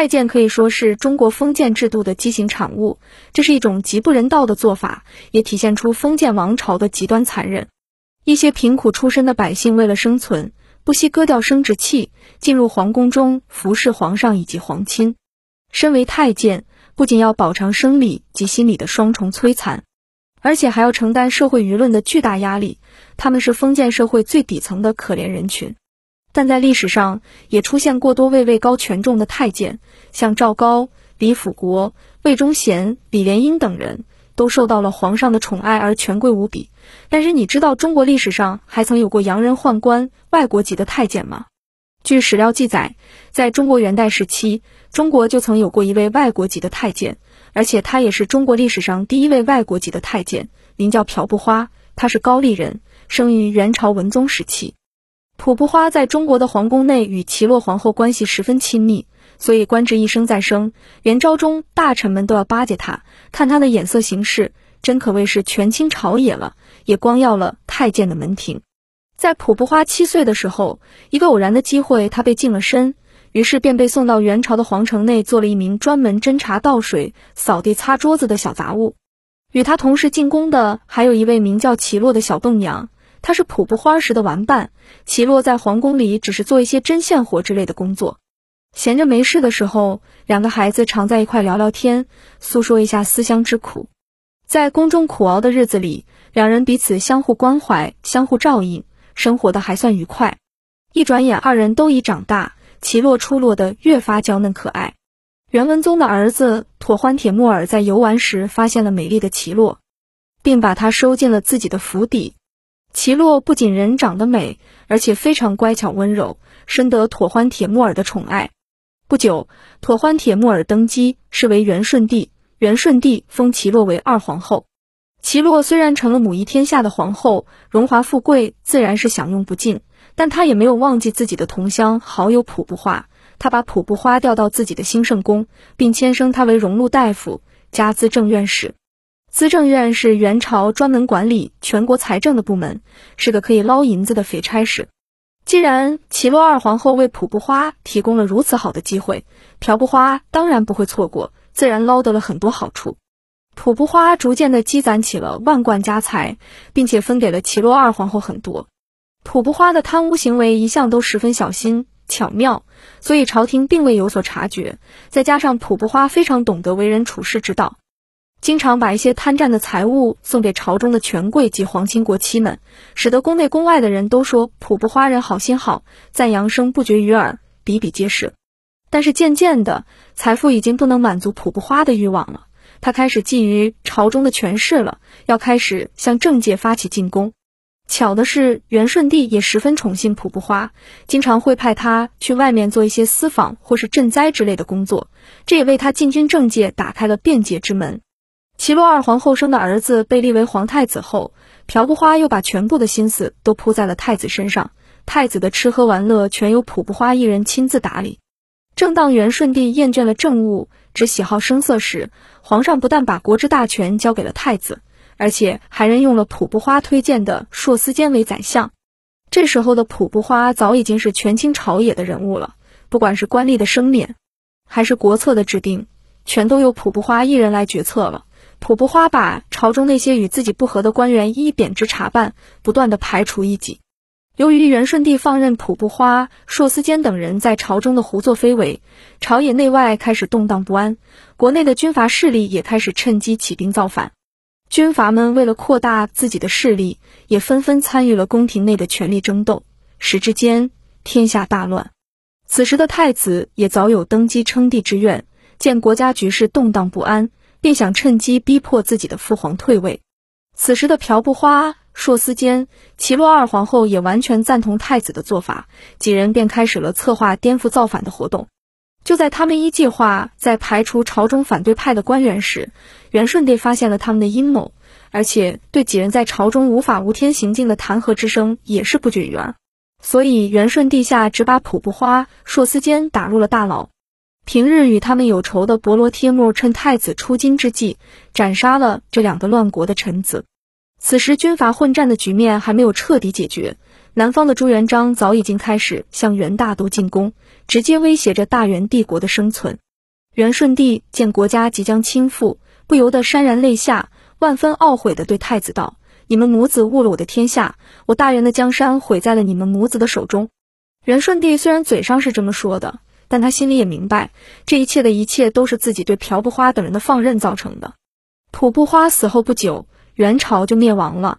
太监可以说是中国封建制度的畸形产物，这是一种极不人道的做法，也体现出封建王朝的极端残忍。一些贫苦出身的百姓为了生存，不惜割掉生殖器，进入皇宫中服侍皇上以及皇亲。身为太监，不仅要饱尝生理及心理的双重摧残，而且还要承担社会舆论的巨大压力。他们是封建社会最底层的可怜人群。但在历史上，也出现过多位位高权重的太监，像赵高、李辅国、魏忠贤、李莲英等人，都受到了皇上的宠爱而权贵无比。但是，你知道中国历史上还曾有过洋人宦官、外国籍的太监吗？据史料记载，在中国元代时期，中国就曾有过一位外国籍的太监，而且他也是中国历史上第一位外国籍的太监，名叫朴不花，他是高丽人，生于元朝文宗时期。普不花在中国的皇宫内与齐洛皇后关系十分亲密，所以官职一升再升。元朝中大臣们都要巴结他，看他的眼色行事，真可谓是权倾朝野了，也光耀了太监的门庭。在普不花七岁的时候，一个偶然的机会，他被净了身，于是便被送到元朝的皇城内，做了一名专门斟茶倒水、扫地擦桌子的小杂物。与他同时进宫的，还有一位名叫齐洛的小栋娘。他是普不花时的玩伴，齐洛在皇宫里只是做一些针线活之类的工作。闲着没事的时候，两个孩子常在一块聊聊天，诉说一下思乡之苦。在宫中苦熬的日子里，两人彼此相互关怀，相互照应，生活的还算愉快。一转眼，二人都已长大，齐洛出落得越发娇嫩可爱。元文宗的儿子妥欢铁木儿在游玩时发现了美丽的齐洛，并把她收进了自己的府邸。齐洛不仅人长得美，而且非常乖巧温柔，深得妥欢铁木儿的宠爱。不久，妥欢铁木儿登基，是为元顺帝。元顺帝封齐洛为二皇后。齐洛虽然成了母仪天下的皇后，荣华富贵自然是享用不尽，但她也没有忘记自己的同乡好友普布花。她把普布花调到自己的兴圣宫，并迁升他为荣禄大夫，加资政院使。资政院是元朝专门管理全国财政的部门，是个可以捞银子的肥差事。既然齐洛二皇后为普不花提供了如此好的机会，朴不花当然不会错过，自然捞得了很多好处。普不花逐渐的积攒起了万贯家财，并且分给了齐洛二皇后很多。普不花的贪污行为一向都十分小心巧妙，所以朝廷并未有所察觉。再加上普不花非常懂得为人处事之道。经常把一些贪占的财物送给朝中的权贵及皇亲国戚们，使得宫内宫外的人都说普不花人好心好，赞扬声不绝于耳，比比皆是。但是渐渐的，财富已经不能满足普不花的欲望了，他开始觊觎朝中的权势了，要开始向政界发起进攻。巧的是，元顺帝也十分宠信普不花，经常会派他去外面做一些私访或是赈灾之类的工作，这也为他进军政界打开了便捷之门。齐洛二皇后生的儿子被立为皇太子后，朴不花又把全部的心思都扑在了太子身上，太子的吃喝玩乐全由朴不花一人亲自打理。正当元顺帝厌倦了政务，只喜好声色时，皇上不但把国之大权交给了太子，而且还任用了朴不花推荐的硕思坚为宰相。这时候的朴不花早已经是权倾朝野的人物了，不管是官吏的升免，还是国策的制定，全都由朴不花一人来决策了。普不花把朝中那些与自己不和的官员一一贬职查办，不断的排除异己。由于元顺帝放任普不花、硕思坚等人在朝中的胡作非为，朝野内外开始动荡不安，国内的军阀势力也开始趁机起兵造反。军阀们为了扩大自己的势力，也纷纷参与了宫廷内的权力争斗，时之间天下大乱。此时的太子也早有登基称帝之愿，见国家局势动荡不安。便想趁机逼迫自己的父皇退位。此时的朴不花、硕思坚、齐洛二皇后也完全赞同太子的做法，几人便开始了策划颠覆造反的活动。就在他们一计划在排除朝中反对派的官员时，元顺帝发现了他们的阴谋，而且对几人在朝中无法无天行径的弹劾之声也是不绝于耳。所以元顺帝下只把朴不花、硕思坚打入了大牢。平日与他们有仇的伯罗帖木趁太子出京之际，斩杀了这两个乱国的臣子。此时军阀混战的局面还没有彻底解决，南方的朱元璋早已经开始向元大都进攻，直接威胁着大元帝国的生存。元顺帝见国家即将倾覆，不由得潸然泪下，万分懊悔地对太子道：“你们母子误了我的天下，我大元的江山毁在了你们母子的手中。”元顺帝虽然嘴上是这么说的，但他心里也明白，这一切的一切都是自己对朴不花等人的放任造成的。朴不花死后不久，元朝就灭亡了。